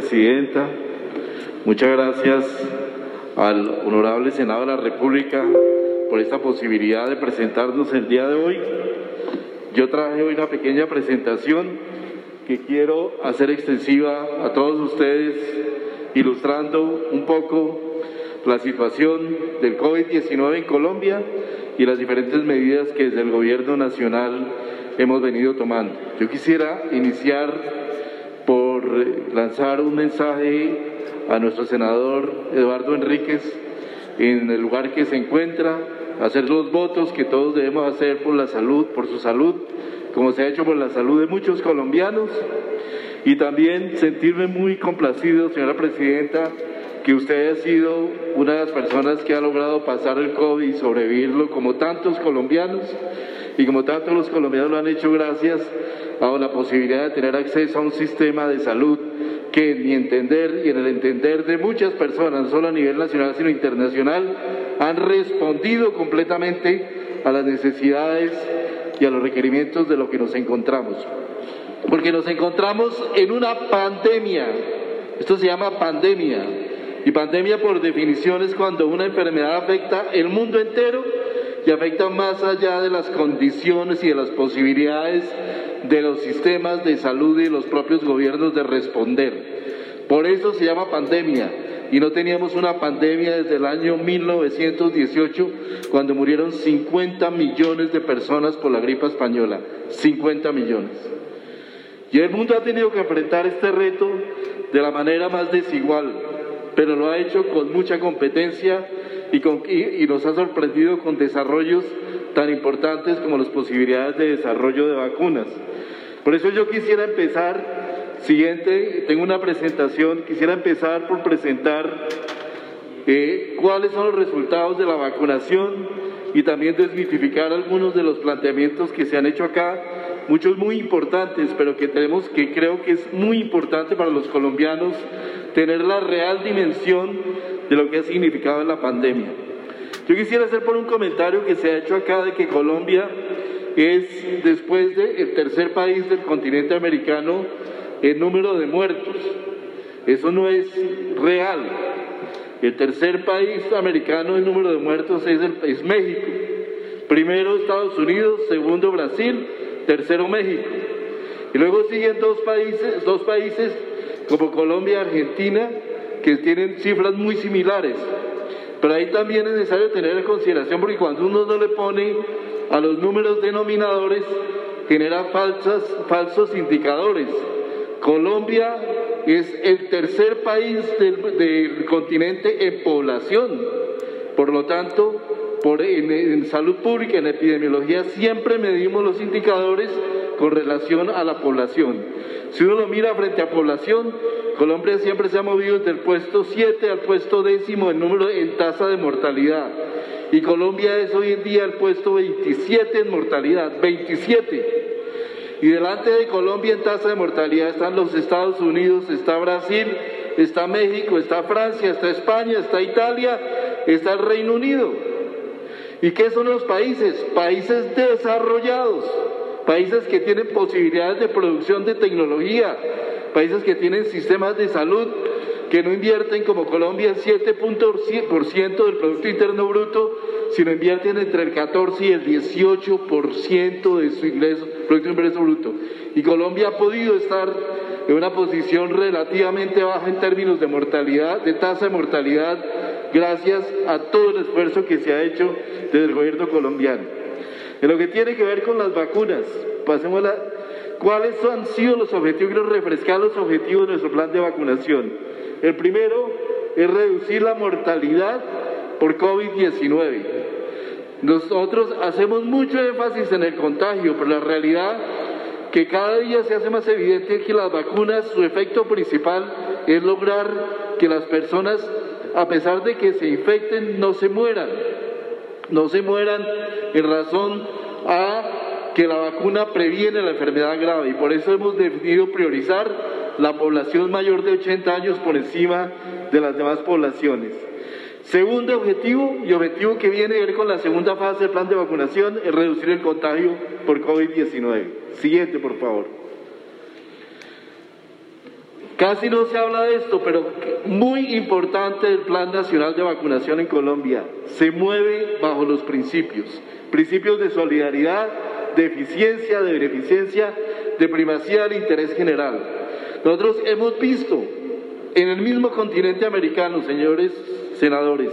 presidenta. Muchas gracias al honorable Senado de la República por esta posibilidad de presentarnos el día de hoy. Yo traje hoy una pequeña presentación que quiero hacer extensiva a todos ustedes, ilustrando un poco la situación del COVID-19 en Colombia y las diferentes medidas que desde el Gobierno Nacional hemos venido tomando. Yo quisiera iniciar lanzar un mensaje a nuestro senador Eduardo Enríquez en el lugar que se encuentra, hacer los votos que todos debemos hacer por la salud, por su salud, como se ha hecho por la salud de muchos colombianos, y también sentirme muy complacido, señora presidenta, que usted ha sido una de las personas que ha logrado pasar el COVID y sobrevivirlo como tantos colombianos y como tantos los colombianos lo han hecho gracias a la posibilidad de tener acceso a un sistema de salud que en mi entender y en el entender de muchas personas, no solo a nivel nacional sino internacional, han respondido completamente a las necesidades y a los requerimientos de lo que nos encontramos. Porque nos encontramos en una pandemia, esto se llama pandemia, y pandemia por definición es cuando una enfermedad afecta el mundo entero y afecta más allá de las condiciones y de las posibilidades de los sistemas de salud y los propios gobiernos de responder. Por eso se llama pandemia. Y no teníamos una pandemia desde el año 1918, cuando murieron 50 millones de personas por la gripa española. 50 millones. Y el mundo ha tenido que enfrentar este reto de la manera más desigual, pero lo ha hecho con mucha competencia y, con, y, nos ha sorprendido con desarrollos tan importantes como las posibilidades de desarrollo de vacunas. Por eso yo quisiera empezar, siguiente, tengo una presentación, quisiera empezar por presentar eh, cuáles son los resultados de la vacunación y también desmitificar algunos de los planteamientos que se han hecho acá, muchos muy importantes, pero que tenemos que creo que es muy importante para los colombianos tener la real dimensión de lo que ha significado la pandemia. Yo quisiera hacer por un comentario que se ha hecho acá de que Colombia es después del tercer país del continente americano en número de muertos. Eso no es real. El tercer país americano en número de muertos es, es México. Primero Estados Unidos, segundo Brasil, tercero México. Y luego siguen dos países, dos países como Colombia Argentina, que tienen cifras muy similares. Pero ahí también es necesario tener en consideración, porque cuando uno no le pone a los números denominadores, genera falsas, falsos indicadores. Colombia es el tercer país del, del continente en población. Por lo tanto, por, en, en, salud pública, en epidemiología, siempre medimos los indicadores con relación a la población. Si uno lo mira frente a población, Colombia siempre se ha movido del puesto 7 al puesto décimo en número en tasa de mortalidad. Y Colombia es hoy en día el puesto 27 en mortalidad, 27. Y delante de Colombia en tasa de mortalidad están los Estados Unidos, está Brasil, está México, está Francia, está España, está Italia, está el Reino Unido. ¿Y qué son los países? Países desarrollados, países que tienen posibilidades de producción de tecnología, países que tienen sistemas de salud que no invierten como Colombia el 7% del Producto Interno Bruto, sino invierten entre el 14 y el 18% de su ingreso, Producto Interno Bruto. Y Colombia ha podido estar en una posición relativamente baja en términos de mortalidad, de tasa de mortalidad, gracias a todo el esfuerzo que se ha hecho desde el gobierno colombiano. En lo que tiene que ver con las vacunas, pasemos a cuáles han sido los objetivos, quiero refrescar los objetivos de nuestro plan de vacunación. El primero es reducir la mortalidad por COVID-19. Nosotros hacemos mucho énfasis en el contagio, pero la realidad que cada día se hace más evidente que las vacunas, su efecto principal es lograr que las personas, a pesar de que se infecten, no se mueran. No se mueran en razón a que la vacuna previene la enfermedad grave y por eso hemos decidido priorizar la población mayor de 80 años por encima de las demás poblaciones. Segundo objetivo, y objetivo que viene a ver con la segunda fase del plan de vacunación, es reducir el contagio por COVID-19. Siguiente, por favor. Casi no se habla de esto, pero muy importante el Plan Nacional de Vacunación en Colombia. Se mueve bajo los principios, principios de solidaridad, de eficiencia, de beneficencia, de primacía del interés general. Nosotros hemos visto en el mismo continente americano, señores senadores,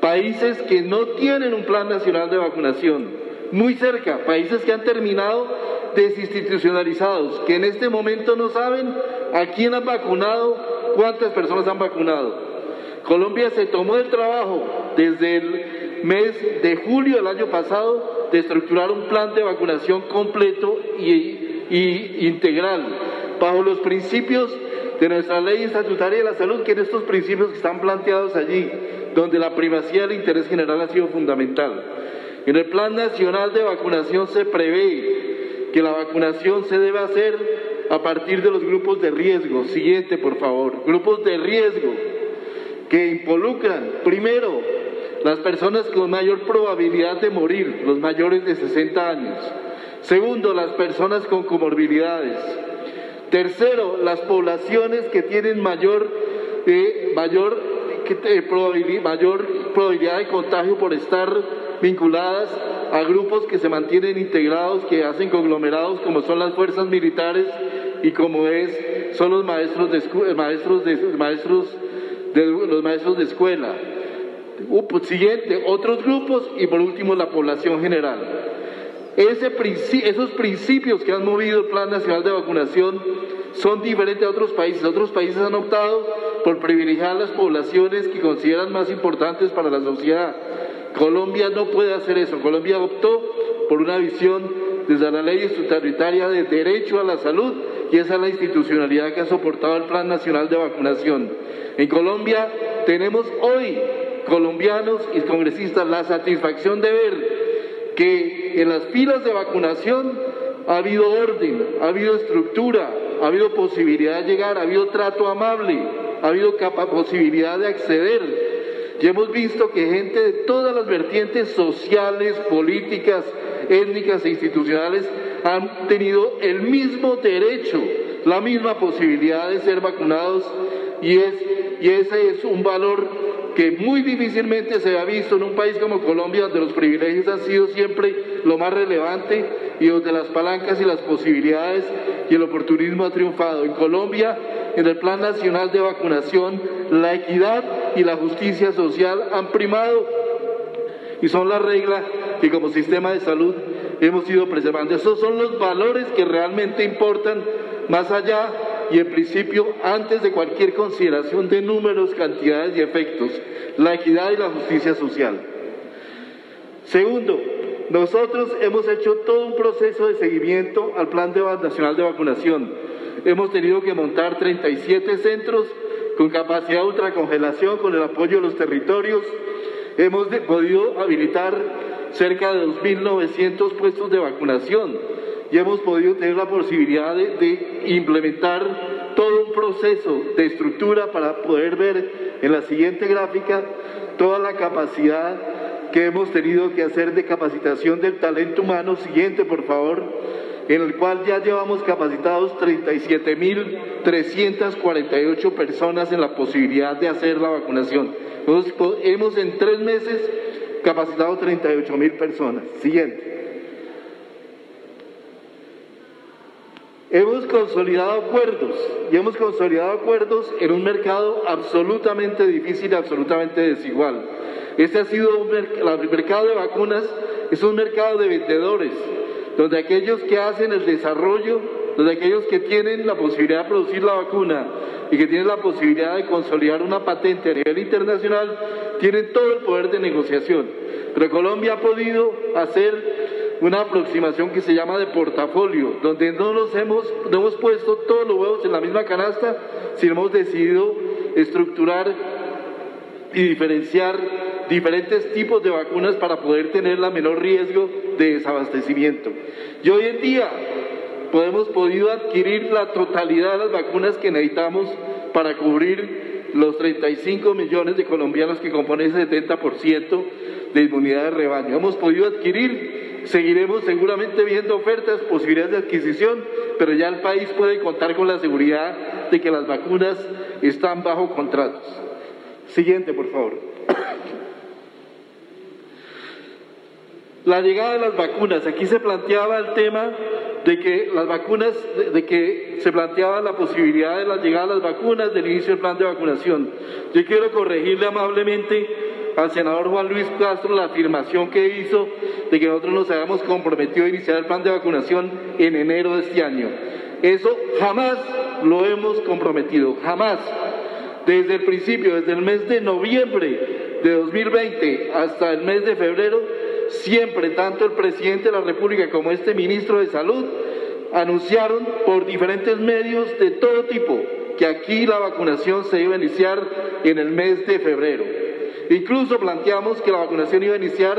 países que no tienen un plan nacional de vacunación, muy cerca, países que han terminado desinstitucionalizados, que en este momento no saben a quién han vacunado, cuántas personas han vacunado. Colombia se tomó el trabajo desde el mes de julio del año pasado de estructurar un plan de vacunación completo y, integral, bajo los principios de nuestra ley estatutaria de la salud, que en estos principios que están planteados allí, donde la privacidad del interés general ha sido fundamental. En el Plan Nacional de Vacunación se prevé que la vacunación se debe hacer a partir de los grupos de riesgo. Siguiente, por favor. Grupos de riesgo que involucran, primero, las personas con mayor probabilidad de morir, los mayores de 60 años. Segundo, las personas con comorbilidades. Tercero, las poblaciones que tienen mayor, eh, mayor, eh, probabilidad, mayor probabilidad de contagio por estar vinculadas a grupos que se mantienen integrados, que hacen conglomerados, como son las fuerzas militares y como es, son los maestros de, eh, maestros de, maestros de, los maestros de escuela. Siguiente, otros grupos y por último la población general. Esos principios que han movido el Plan Nacional de Vacunación son diferentes a otros países. Otros países han optado por privilegiar las poblaciones que consideran más importantes para la sociedad. Colombia no puede hacer eso. Colombia optó por una visión desde la ley estatutaria de derecho a la salud y esa es la institucionalidad que ha soportado el Plan Nacional de Vacunación. En Colombia tenemos hoy colombianos y congresistas la satisfacción de ver que en las filas de vacunación ha habido orden, ha habido estructura, ha habido posibilidad de llegar, ha habido trato amable, ha habido posibilidad de acceder. Y hemos visto que gente de todas las vertientes sociales, políticas, étnicas e institucionales han tenido el mismo derecho, la misma posibilidad de ser vacunados y, es, y ese es un valor que muy difícilmente se ha visto en un país como Colombia, donde los privilegios han sido siempre lo más relevante y donde las palancas y las posibilidades y el oportunismo ha triunfado. En Colombia, en el Plan Nacional de Vacunación, la equidad y la justicia social han primado y son la regla que como sistema de salud hemos ido preservando. Esos son los valores que realmente importan más allá y en principio antes de cualquier consideración de números, cantidades y efectos, la equidad y la justicia social. Segundo, nosotros hemos hecho todo un proceso de seguimiento al Plan Nacional de Vacunación. Hemos tenido que montar 37 centros con capacidad de ultracongelación, con el apoyo de los territorios. Hemos podido habilitar cerca de 2.900 puestos de vacunación y hemos podido tener la posibilidad de, implementar todo un proceso de estructura para poder ver en la siguiente gráfica toda la capacidad que hemos tenido que hacer de capacitación del talento humano. Siguiente, por favor, en el cual ya llevamos capacitados 37.348 personas en la posibilidad de hacer la vacunación. Entonces, hemos en tres meses capacitado 38.000 personas. Siguiente. Hemos consolidado acuerdos y hemos consolidado acuerdos en un mercado absolutamente difícil absolutamente desigual. Este ha sido un el mercado de vacunas, es un mercado de vendedores, donde aquellos que hacen el desarrollo, donde aquellos que tienen la posibilidad de producir la vacuna y que tienen la posibilidad de consolidar una patente a nivel internacional, tienen todo el poder de negociación. Pero Colombia ha podido hacer una aproximación que se llama de portafolio, donde no nos hemos, no hemos puesto todos los huevos en la misma canasta, sino hemos decidido estructurar y diferenciar diferentes tipos de vacunas para poder tener la menor riesgo de desabastecimiento. Y hoy en día podemos podido adquirir la totalidad de las vacunas que necesitamos para cubrir los 35 millones de colombianos que componen ese 70% de inmunidad de rebaño. Hemos podido adquirir seguiremos seguramente viendo ofertas, posibilidades de adquisición, pero ya el país puede contar con la seguridad de que las vacunas están bajo contratos. Siguiente, por favor. La llegada de las vacunas. Aquí se planteaba el tema de que las vacunas, de, que se planteaba la posibilidad de la llegada de las vacunas, del inicio del plan de vacunación. Yo quiero corregirle amablemente al senador Juan Luis Castro la afirmación que hizo de que nosotros nos habíamos comprometido a iniciar el plan de vacunación en enero de este año. Eso jamás lo hemos comprometido, jamás. Desde el principio, desde el mes de noviembre de 2020 hasta el mes de febrero, siempre tanto el presidente de la República como este ministro de Salud anunciaron por diferentes medios de todo tipo que aquí la vacunación se iba a iniciar en el mes de febrero. Incluso planteamos que la vacunación iba a iniciar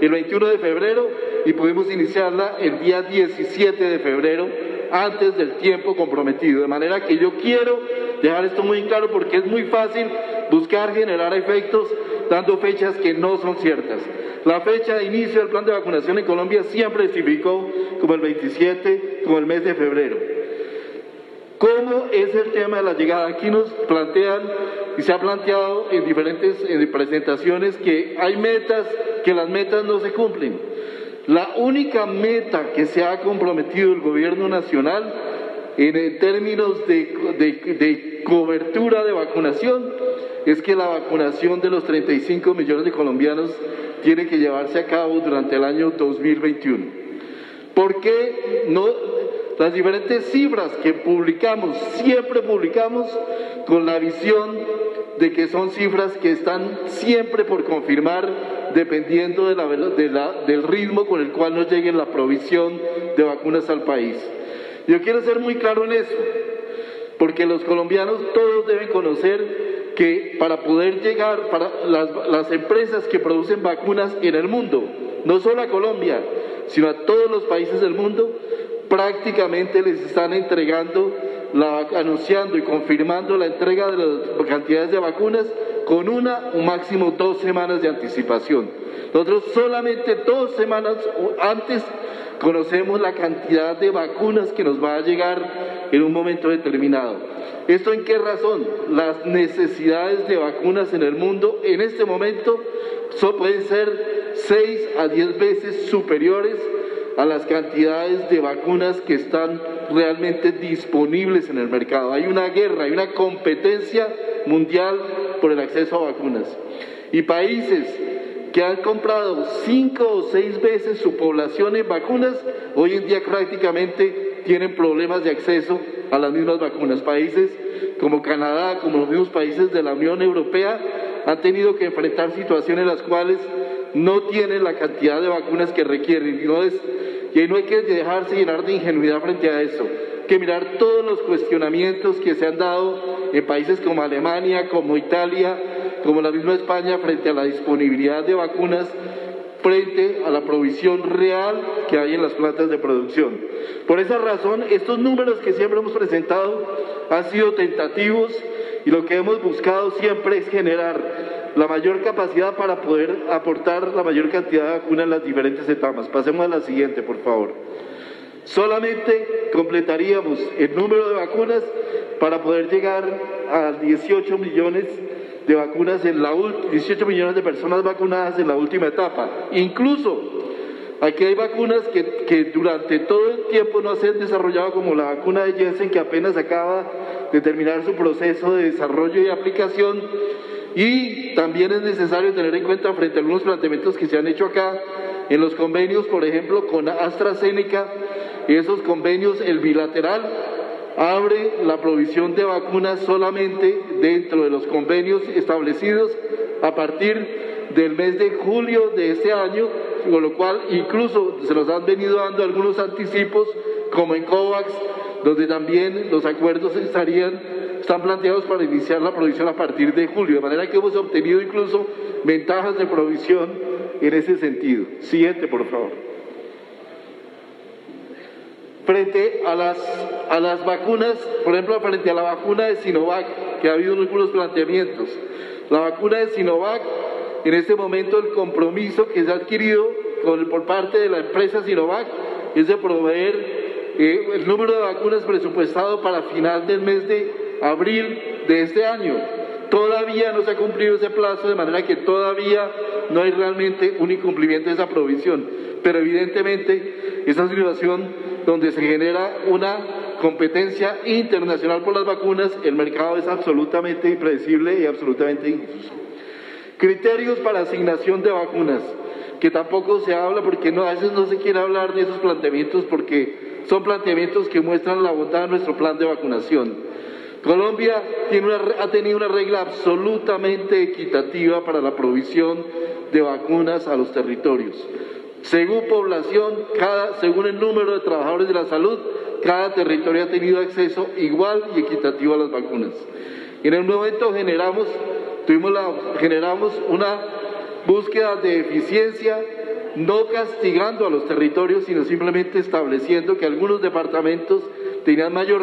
el 21 de febrero y pudimos iniciarla el día 17 de febrero antes del tiempo comprometido. De manera que yo quiero dejar esto muy claro porque es muy fácil buscar generar efectos dando fechas que no son ciertas. La fecha de inicio del plan de vacunación en Colombia siempre se como el 27, como el mes de febrero. ¿Cómo es el tema de la llegada? Aquí nos plantean y se ha planteado en diferentes presentaciones que hay metas, que las metas no se cumplen. La única meta que se ha comprometido el gobierno nacional en términos de, de cobertura de vacunación es que la vacunación de los 35 millones de colombianos tiene que llevarse a cabo durante el año 2021. ¿Por qué no? Las diferentes cifras que publicamos, siempre publicamos con la visión de que son cifras que están siempre por confirmar dependiendo del ritmo con el cual nos llegue la provisión de vacunas al país. Yo quiero ser muy claro en eso, porque los colombianos todos deben conocer que para poder llegar, para las, empresas que producen vacunas en el mundo, no solo a Colombia, sino a todos los países del mundo, prácticamente les están entregando, anunciando y confirmando la entrega de las cantidades de vacunas con una o máximo dos semanas de anticipación. Nosotros solamente dos semanas antes conocemos la cantidad de vacunas que nos va a llegar en un momento determinado. ¿Esto en qué razón? Las necesidades de vacunas en el mundo en este momento pueden ser 6 a 10 veces superiores a las cantidades de vacunas que están realmente disponibles en el mercado. Hay una guerra, hay una competencia mundial por el acceso a vacunas. Y países que han comprado cinco o seis veces su población en vacunas, hoy en día prácticamente tienen problemas de acceso a las mismas vacunas. Países como Canadá, como los mismos países de la Unión Europea, han tenido que enfrentar situaciones en las cuales no tienen la cantidad de vacunas que requieren. No, es, y no hay que dejarse llenar de ingenuidad frente a eso que mirar todos los cuestionamientos que se han dado en países como Alemania, como Italia, como la misma España, frente a la disponibilidad de vacunas, frente a la provisión real que hay en las plantas de producción. Por esa razón, estos números que siempre hemos presentado han sido tentativos y lo que hemos buscado siempre es generar la mayor capacidad para poder aportar la mayor cantidad de vacunas en las diferentes etapas. Pasemos a la siguiente, por favor. Solamente completaríamos el número de vacunas para poder llegar a 18 millones de vacunas en la 18 millones de personas vacunadas en la última etapa. Incluso aquí hay vacunas que, que durante todo el tiempo no se han desarrollado como la vacuna de Jensen que apenas acaba de terminar su proceso de desarrollo y aplicación y también es necesario tener en cuenta frente a algunos planteamientos que se han hecho acá en los convenios, por ejemplo, con AstraZeneca, esos convenios, el bilateral, abre la provisión de vacunas solamente dentro de los convenios establecidos a partir del mes de julio de este año, con lo cual incluso se nos han venido dando algunos anticipos, como en COVAX, donde también los acuerdos estarían, están planteados para iniciar la provisión a partir de julio, de manera que hemos obtenido incluso ventajas de provisión en ese sentido. Siguiente, por favor frente a las, a las vacunas, por ejemplo, frente a la vacuna de Sinovac, que ha habido algunos planteamientos. La vacuna de Sinovac, en este momento el compromiso que se ha adquirido por parte de la empresa Sinovac es de proveer eh, el número de vacunas presupuestado para final del mes de abril de este año. Todavía no se ha cumplido ese plazo, de manera que todavía no hay realmente un incumplimiento de esa provisión. Pero evidentemente esa situación donde se genera una competencia internacional por las vacunas, el mercado es absolutamente impredecible y absolutamente injusto. Criterios para asignación de vacunas, que tampoco se habla porque no, a veces no se quiere hablar de esos planteamientos porque son planteamientos que muestran la bondad de nuestro plan de vacunación. Colombia ha tenido una regla absolutamente equitativa para la provisión de vacunas a los territorios. Según población, según el número de trabajadores de la salud, cada territorio ha tenido acceso igual y equitativo a las vacunas. En el momento generamos, tuvimos generamos una búsqueda de eficiencia, no castigando a los territorios, sino simplemente estableciendo que algunos departamentos tenían mayor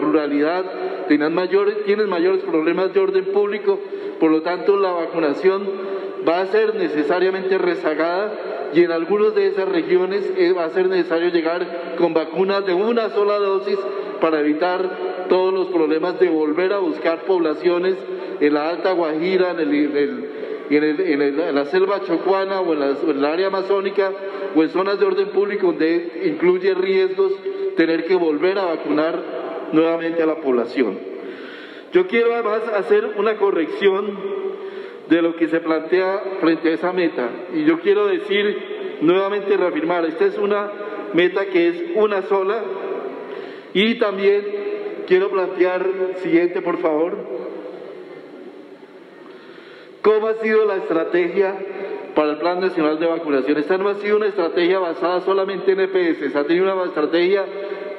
ruralidad, tenían mayores, tienen mayores problemas de orden público, por lo tanto la vacunación va a ser necesariamente rezagada y en algunas de esas regiones eh, va a ser necesario llegar con vacunas de una sola dosis para evitar todos los problemas de volver a buscar poblaciones en la Alta Guajira, en, en, la selva chocuana o en, en el área amazónica o en zonas de orden público donde incluye riesgos tener que volver a vacunar nuevamente a la población. Yo quiero además hacer una corrección de lo que se plantea frente a esa meta. Y yo quiero decir, nuevamente reafirmar, esta es una meta que es una sola. Y también quiero plantear, siguiente por favor, cómo ha sido la estrategia para el Plan Nacional de Vacunación. Esta no ha sido una estrategia basada solamente en EPS, ha tenido una estrategia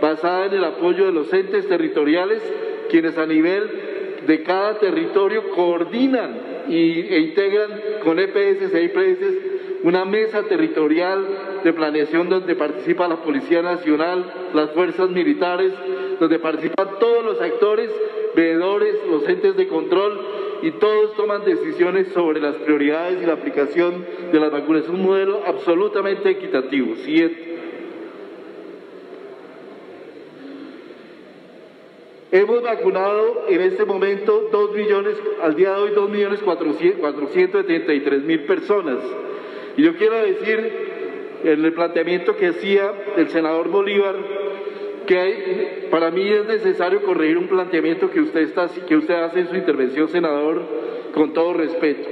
basada en el apoyo de los entes territoriales, quienes a nivel de cada territorio coordinan y, e integran con EPS e IPS una mesa territorial de planeación donde participa la Policía Nacional, las fuerzas militares, donde participan todos los actores, veedores, los entes de control y todos toman decisiones sobre las prioridades y la aplicación de las vacunas. Es un modelo absolutamente equitativo. Siguiente. Hemos vacunado en este momento 2 millones, al día de hoy 2 millones 473 mil personas. Y yo quiero decir, en el planteamiento que hacía el senador Bolívar, que para mí es necesario corregir un planteamiento que usted, está, que usted hace en su intervención, senador, con todo respeto.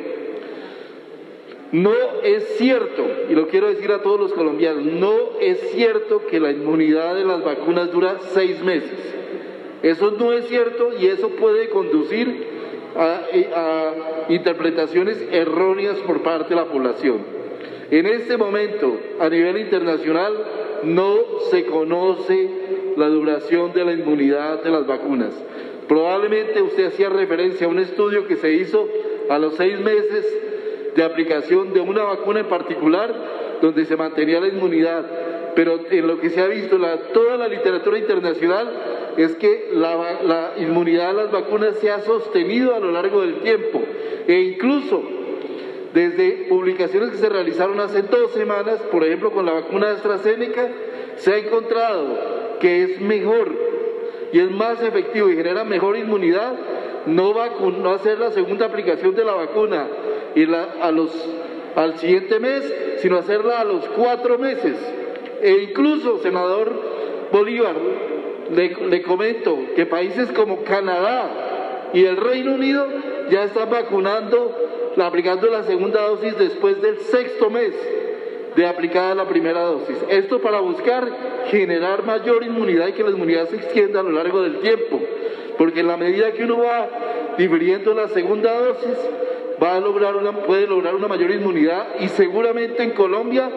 No es cierto, y lo quiero decir a todos los colombianos, no es cierto que la inmunidad de las vacunas dura seis meses. Eso no es cierto y eso puede conducir a, interpretaciones erróneas por parte de la población. En este momento, a nivel internacional, no se conoce la duración de la inmunidad de las vacunas. Probablemente usted hacía referencia a un estudio que se hizo a los seis meses de aplicación de una vacuna en particular, donde se mantenía la inmunidad. Pero en lo que se ha visto, la, toda la literatura internacional es que la, inmunidad a las vacunas se ha sostenido a lo largo del tiempo e incluso desde publicaciones que se realizaron hace dos semanas, por ejemplo con la vacuna de AstraZeneca, se ha encontrado que es mejor y es más efectivo y genera mejor inmunidad no, no hacer la segunda aplicación de la vacuna y a los, al siguiente mes, sino hacerla a los cuatro meses. E incluso, senador Bolívar, le, comento que países como Canadá y el Reino Unido ya están vacunando, aplicando la segunda dosis después del sexto mes de aplicada la primera dosis. Esto para buscar generar mayor inmunidad y que la inmunidad se extienda a lo largo del tiempo, porque en la medida que uno va difiriendo la segunda dosis, va a lograr una, puede lograr una mayor inmunidad y seguramente en Colombia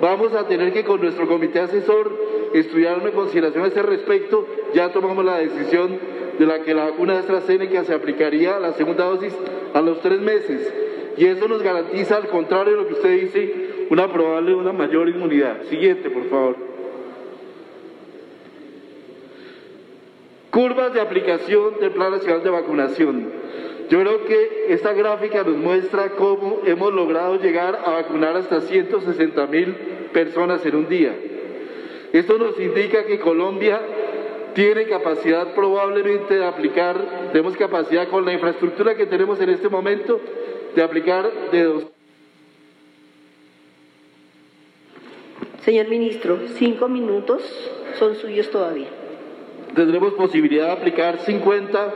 vamos a tener que con nuestro comité asesor estudiar una consideración a ese respecto. Ya tomamos la decisión de la que la vacuna de AstraZeneca se aplicaría la segunda dosis a los tres meses. Y eso nos garantiza, al contrario de lo que usted dice, una probable, una mayor inmunidad. Siguiente, por favor. Curvas de aplicación del Plan Nacional de Vacunación. Yo creo que esta gráfica nos muestra cómo hemos logrado llegar a vacunar hasta 160 mil personas en un día. Esto nos indica que Colombia tiene capacidad probablemente de aplicar, tenemos capacidad con la infraestructura que tenemos en este momento de aplicar de dos. Señor ministro, cinco minutos son suyos todavía. Tendremos posibilidad de aplicar 50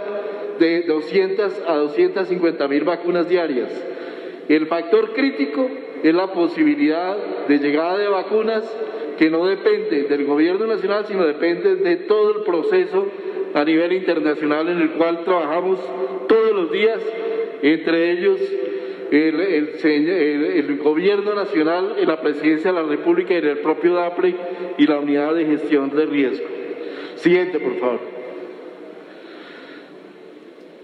de 200 a 250 mil vacunas diarias. El factor crítico es la posibilidad de llegada de vacunas que no depende del gobierno nacional, sino depende de todo el proceso a nivel internacional en el cual trabajamos todos los días, entre ellos el, el, gobierno nacional, la presidencia de la República y el propio DAPRE y la unidad de gestión de riesgo. Siguiente, por favor.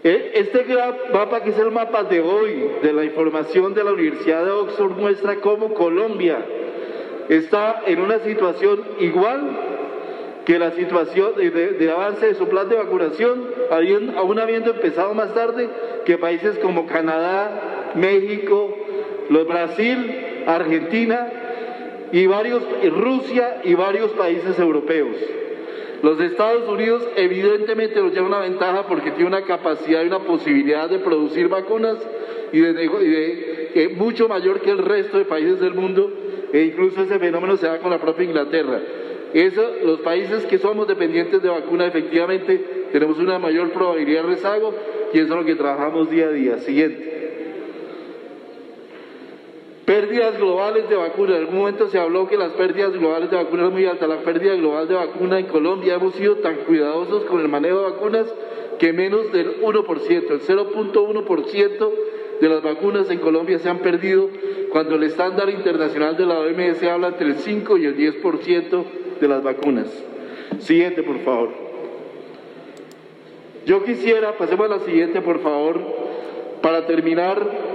Eh, este mapa, que es el mapa de hoy de la información de la Universidad de Oxford, muestra cómo Colombia está en una situación igual que la situación de, avance de su plan de vacunación, aún habiendo empezado más tarde que países como Canadá, México, los Brasil, Argentina y varios, Rusia y varios países europeos. Los Estados Unidos evidentemente nos lleva una ventaja porque tiene una capacidad y una posibilidad de producir vacunas y de, y mucho mayor que el resto de países del mundo e incluso ese fenómeno se da con la propia Inglaterra. Eso, los países que somos dependientes de vacuna, efectivamente tenemos una mayor probabilidad de rezago y eso es lo que trabajamos día a día. Siguiente. Pérdidas globales de vacuna. En algún momento se habló que las pérdidas globales de vacuna eran muy altas. La pérdida global de vacuna en Colombia hemos sido tan cuidadosos con el manejo de vacunas que menos del 1%, el 0.1% de las vacunas en Colombia se han perdido cuando el estándar internacional de la OMS habla entre el 5 y el 10% de las vacunas. Siguiente, por favor. Yo quisiera, pasemos a la siguiente, por favor, para terminar,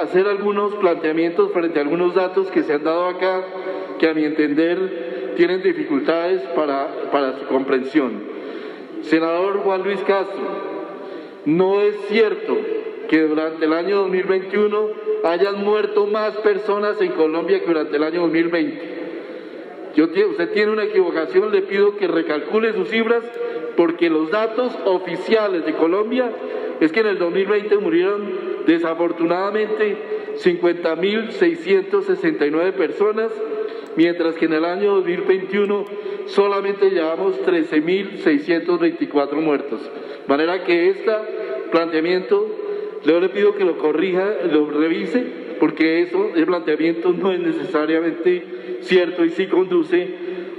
hacer algunos planteamientos frente a algunos datos que se han dado acá, que a mi entender tienen dificultades para, para su comprensión. Senador Juan Luis Castro, no es cierto que durante el año 2021 hayan muerto más personas en Colombia que durante el año 2020. Yo, usted tiene una equivocación, le pido que recalcule sus cifras porque los datos oficiales de Colombia es que en el 2020 murieron desafortunadamente 50.669 personas, mientras que en el año 2021 solamente llevamos 13.624 muertos. De manera que este planteamiento yo le pido que lo corrija, lo revise, porque eso, el planteamiento no es necesariamente cierto y sí conduce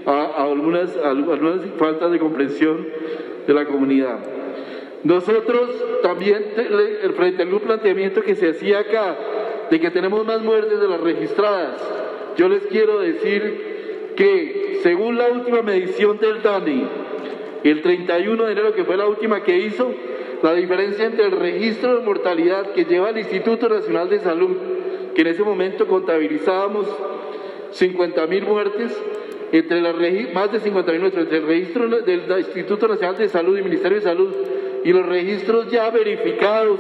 a, algunas, algunas faltas de comprensión de la comunidad. Nosotros también, frente a algún planteamiento que se hacía acá, de que tenemos más muertes de las registradas, yo les quiero decir que según la última medición del DANI, el 31 de enero, que fue la última que hizo, la diferencia entre el registro de mortalidad que lleva el Instituto Nacional de Salud, que en ese momento contabilizábamos 50 mil muertes, entre la, más de 50 mil muertes, entre el registro del Instituto Nacional de Salud y Ministerio de Salud y los registros ya verificados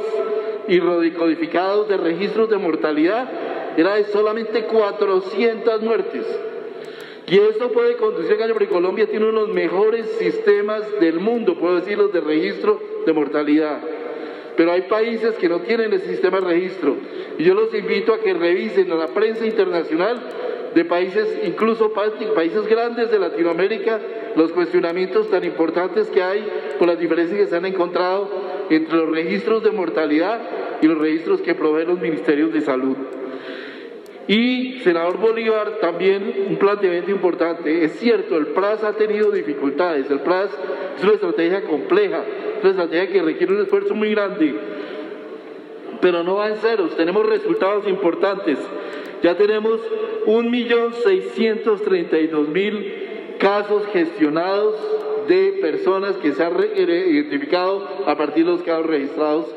y codificados de registros de mortalidad, era de solamente 400 muertes. Y esto puede conducir a que Colombia tiene uno de los mejores sistemas del mundo, puedo decirlo, de registro de mortalidad. Pero hay países que no tienen ese sistema de registro. Y yo los invito a que revisen a la prensa internacional de países, incluso países grandes de Latinoamérica, los cuestionamientos tan importantes que hay por las diferencias que se han encontrado entre los registros de mortalidad y los registros que proveen los ministerios de salud. Y, senador Bolívar, también un planteamiento importante. Es cierto, el PRAS ha tenido dificultades. El PRAS es una estrategia compleja, es una estrategia que requiere un esfuerzo muy grande. Pero no va en ceros, tenemos resultados importantes. Ya tenemos 1.632.000 casos gestionados de personas que se han identificado a partir de los casos registrados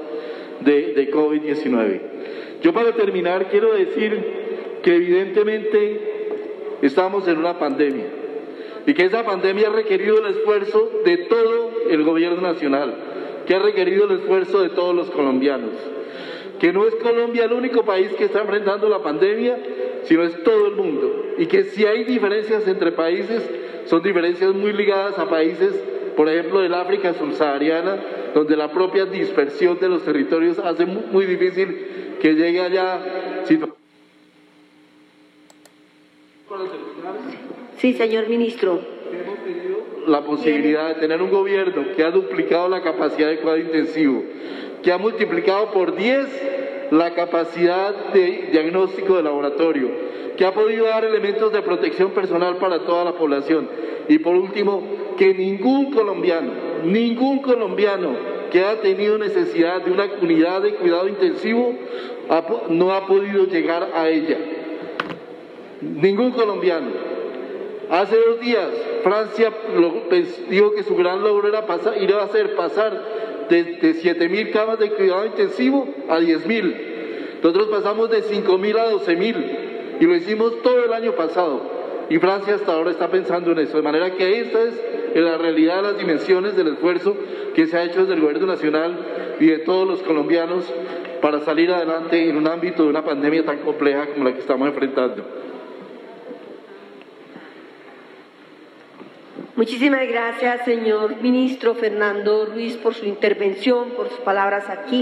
de, de COVID-19. Yo para terminar quiero decir que evidentemente estamos en una pandemia y que esa pandemia ha requerido el esfuerzo de todo el gobierno nacional, que ha requerido el esfuerzo de todos los colombianos. Que no es Colombia el único país que está enfrentando la pandemia, sino es todo el mundo. Y que si hay diferencias entre países, son diferencias muy ligadas a países, por ejemplo, del África subsahariana, donde la propia dispersión de los territorios hace muy difícil que llegue allá. Sí, señor ministro. Hemos tenido la posibilidad de tener un gobierno que ha duplicado la capacidad de cuidado intensivo, que ha multiplicado por 10 la capacidad de diagnóstico de laboratorio, que ha podido dar elementos de protección personal para toda la población. Y por último, que ningún colombiano, ningún colombiano que ha tenido necesidad de una unidad de cuidado intensivo no ha podido llegar a ella. Ningún colombiano. Hace dos días Francia dijo que su gran logro era pasar, ir a hacer pasar de, de 7.000 camas de cuidado intensivo a 10.000. Nosotros pasamos de 5.000 a 12.000 y lo hicimos todo el año pasado. Y Francia hasta ahora está pensando en eso. De manera que esta es la realidad de las dimensiones del esfuerzo que se ha hecho desde el Gobierno Nacional y de todos los colombianos para salir adelante en un ámbito de una pandemia tan compleja como la que estamos enfrentando. Muchísimas gracias, señor ministro Fernando Ruiz, por su intervención, por sus palabras aquí.